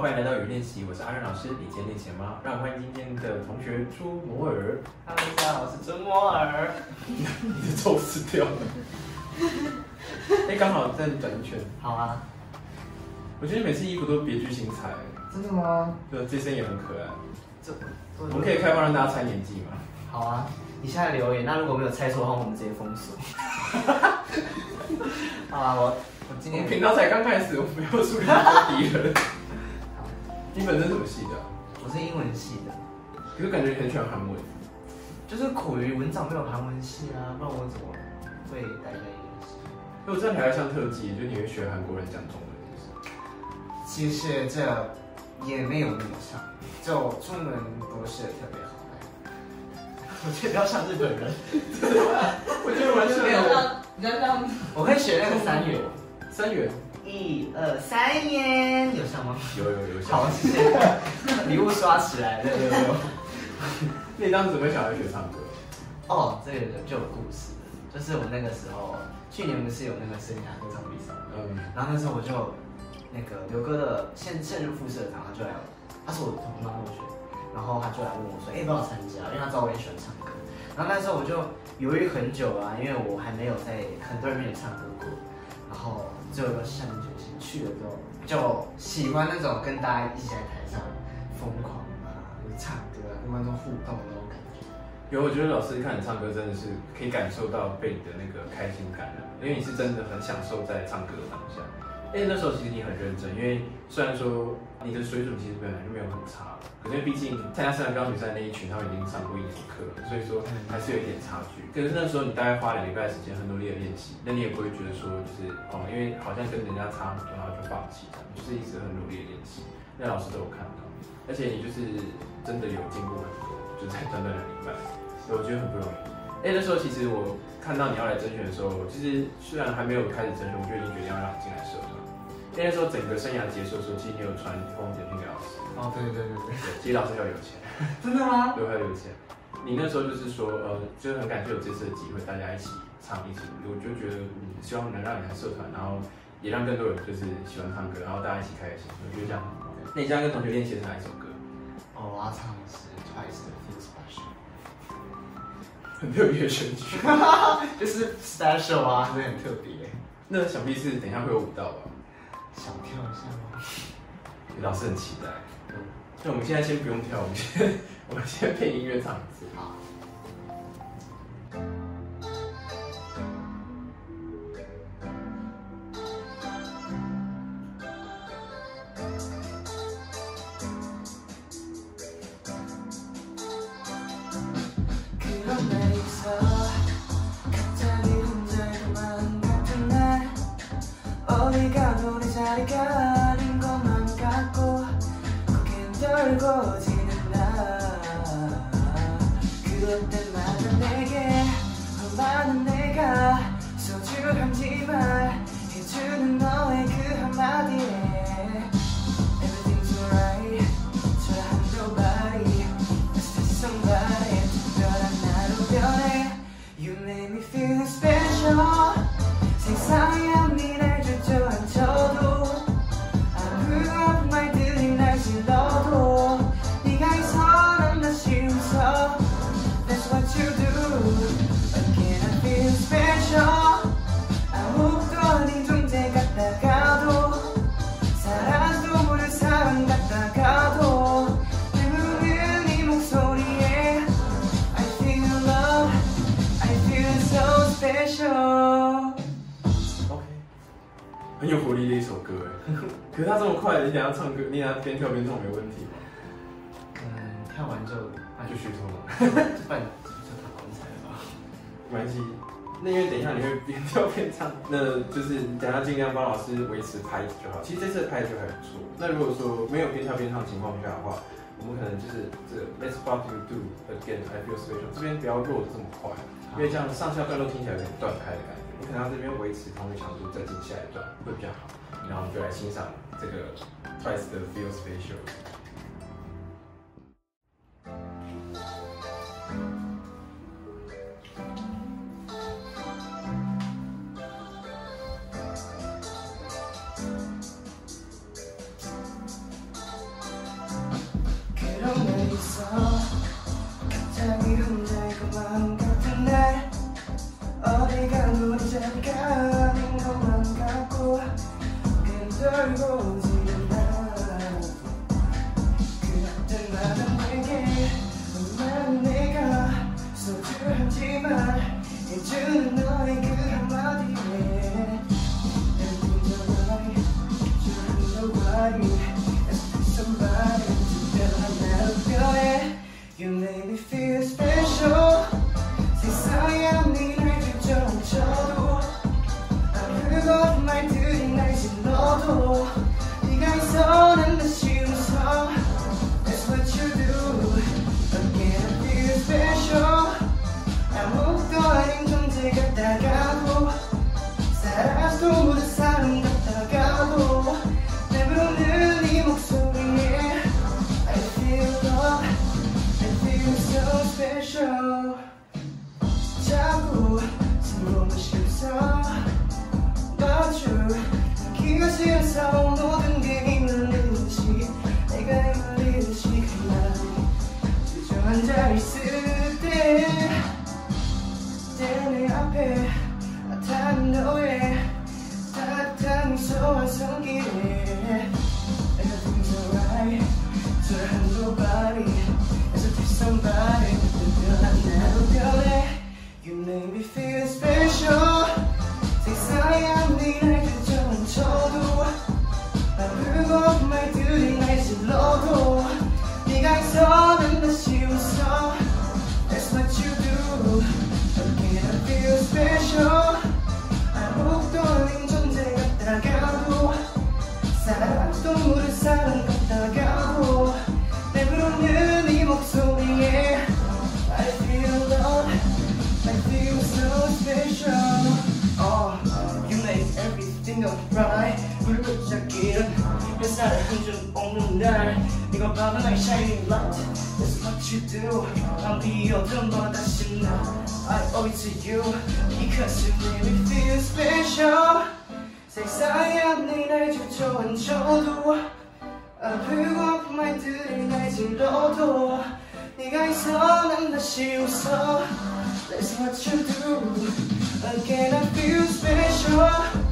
欢迎来到语练习，我是阿任老师。你今天练习了吗？让我们欢迎今天的同学朱摩尔。Hello，大家好，我是朱摩尔。你的咒死掉了。哎，刚好再转一圈。好啊，我觉得你每次衣服都别具精彩，真的吗？对，这身也很可爱。这我们可以开放让大家猜年纪吗？好啊，你现在留言，那如果没有猜错的话，我们直接封锁。好啊，我我今天频道才刚开始，我没有树立多敌人。你本身什么系的啊？我是英文系的，可是感觉你很喜欢韩文。就是苦于文藻没有韩文系啊，不然我怎么会待在英文系？因为我知道你还要上特技，就你会学韩国人讲中文？其实这也没有那么像，就中文不是特别好。我觉得要像日本人，我觉得完全没有我会 学那个三元，三元一二三元，有像吗？有有有好，谢谢。礼物刷起来，六六六。那你当时怎么会想要学唱歌？哦，这个就有故事了，就是我那个时候，去年不是有那个生涯歌唱比赛，嗯，然后那时候我就那个刘哥的现现任副社长，他就来，他是我的同班同学，然后他就来问我说，哎、要不要参加？因为他知道我也喜欢唱歌。然后那时候我就犹豫很久啊，因为我还没有在很多人面前唱歌过，然后最后就下决心去了之后，就喜欢那种跟大家一起在台上疯狂啊，就唱歌啊，跟观众互动的那种感觉。有，我觉得老师看你唱歌真的是可以感受到被你的那个开心感染，因为你是真的很享受在唱歌的当下。因为那时候其实你很认真，因为虽然说你的水准其实本来就没有很差，可是毕竟参加圣诞高比赛那一群，他们已经上过一年课了，所以说还是有一点差距。可是那时候你大概花两礼拜时间很努力的练习，那你也不会觉得说就是哦，因为好像跟人家差很多，然后就放弃这样，就是一直很努力的练习。那老师都有看到，而且你就是真的有进步很多，就在短短两礼拜，所以我觉得很不容易。哎，那时候其实我看到你要来甄选的时候，其实虽然还没有开始甄选，我就已经决定要让你进来社团。因为那时候整个生涯结束的时候，其实你有传封简讯给老师，哦，对对对对对，其实老师要有钱，真的吗？对，要有钱。你那时候就是说，呃，就是很感谢有这次的机会，大家一起唱一起，我就觉得，嗯，希望能让你来社团，然后也让更多人就是喜欢唱歌，然后大家一起开开心，我觉得这样很好。那你现在跟同学练习的是哪一首歌？哦，我要唱的是 Twice 的 Feel Special，很特别的选曲，就是 Special 啊，真的很特别。那想必是等一下会有舞蹈吧？想跳一下吗？老师很期待。嗯，那我们现在先不用跳，我们先 我们先配音乐唱一次。好。my 很有活力的一首歌哎。可是他这么快，你等一下唱歌，你等一下边跳边唱没问题吗？嗯，跳完就那就虚脱嘛，就办就打光彩了吧。没关系。那因为等一下你会边跳边唱，那就是你等一下尽量帮老师维持拍子就好。其实这次的拍子就还不错。那如果说没有边跳边唱情况下的话，我们可能就是这个 Let's What You Do Again I Feel Special 这边不要弱的这么快，因为这样上下段都听起来有点断开的感觉。你可能要这边维持同一强度，再进下一段会比较好。然后我们就来欣赏这个 Twice 的 Feel Special。 혼자 가는 것만 같고 흔들고 오지는 그랬던 나는 내게 얼마나 내가 소중하지만 해주는 너의 그 한마디에. And nobody 저한 nobody As if there's somebody 특별한 나로 변해 You make me feel special 세상에 아무리 날 주저앉혀도 아무것 말들이 날 질러도 네가 있어 everything alright 불붙잡기는 햇살을 한줌 없는 날 봐봐 나의 shining light That's what you do 난 비어든 다시 나 I owe it to you Because you make me feel special 세상에 앞니 날 주저앉혀도 아프고 아픈 말들이 날 질러도 네가 있어 난 다시 웃어 That's what you do Again I feel special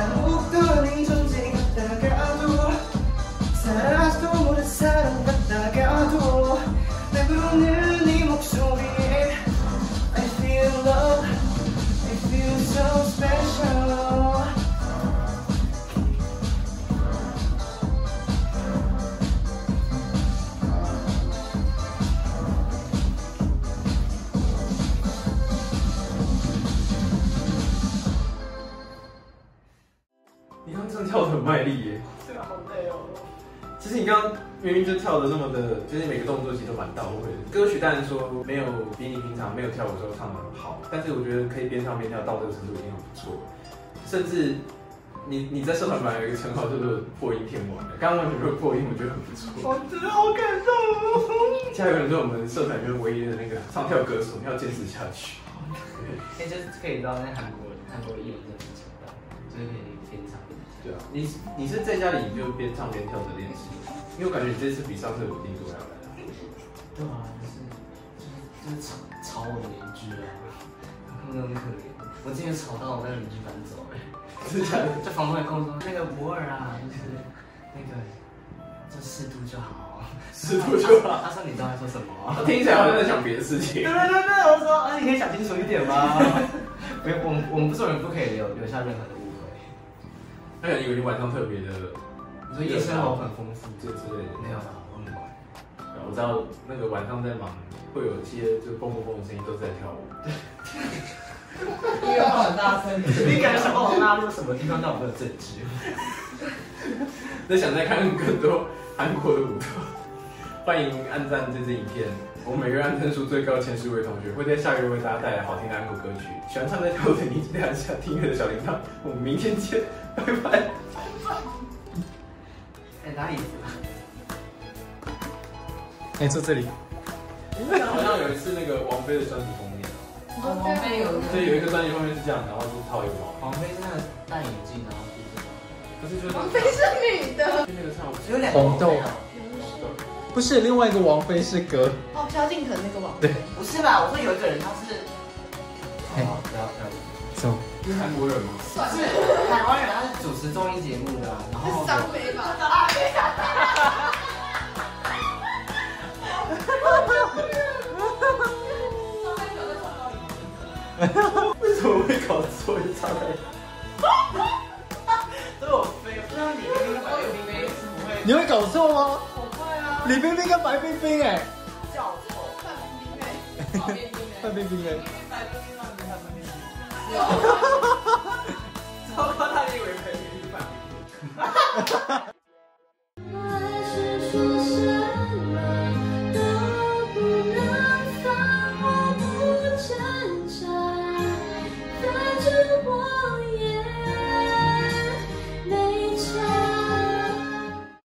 아무것도 아닌 존재 같다가도 살아도 모른 사람 같다가도 내 부르는 好累哦。其实你刚刚明明就跳的那么的，就是每个动作其实都蛮到位的。歌曲当然说没有比你平常没有跳舞的时候唱的好，但是我觉得可以边唱边跳到这个程度已经很不错了。甚至你你在社团本来有一个称号叫做破音天王的，刚刚完全没有破音，我觉得很不错。我真的好感动哦。加油，你是我们社团里面唯一的那个唱跳歌手，你要坚持下去。哎，就是可以到那韩国韩国艺人这种程度，就是可以对啊，你你是在家里就边唱边跳着练习，因为我感觉你这次比上次的稳定度还要来。对啊，就是就是就是吵吵我的邻居啊，他们很可怜。我今天吵到我那个邻居搬走哎、是这样。就房东也跟我说，那个不二啊，就是那个就适度就好。适度就好他说你知道在说什么吗？听起来好像在讲别的事情对。对对对，我说啊，你可以讲清楚一点吗？没有，我们我们做人不可以留留下任何的误会。那以为你晚上特别的，你说夜生活很丰富，这之类的。没有吧？我们玩。我知道那个晚上在忙，会有一些就蹦蹦蹦的声音都是在跳舞。因为很大声，你感觉想到我拉入什么地方让我没有证据？那想再看更多韩国的舞蹈，欢迎按赞这支影片。我们每个月按赞数最高前十位同学会在下个月为大家带来好听的安可歌曲。喜欢唱在跳舞的你，记得按下订阅的小铃铛。我们明天见，拜拜。哎，哪里？哎，坐这里。好像有一次那个王菲的专辑封面，哦，王菲有，所以有一个专辑封面是这样，然后是套一个毛，王菲是那个戴眼镜，然后就是这种，可是就是王菲是女的，就那个唱舞，只有两个红豆啊。不是另外一个王菲是歌，哦，萧敬腾那个网对，不是吧？我说有一个人他是，哎好，不要不要，什么？是韩国人吗？算，是台湾人，他是主持综艺节目的，然后是张飞吧？为什么会搞错一差在？都有飞，不知道你那个有飞是你会搞错吗？好快啊！李冰冰跟白冰冰哎，Pabibigyan. So, parang yung wave, pabibigyan pa.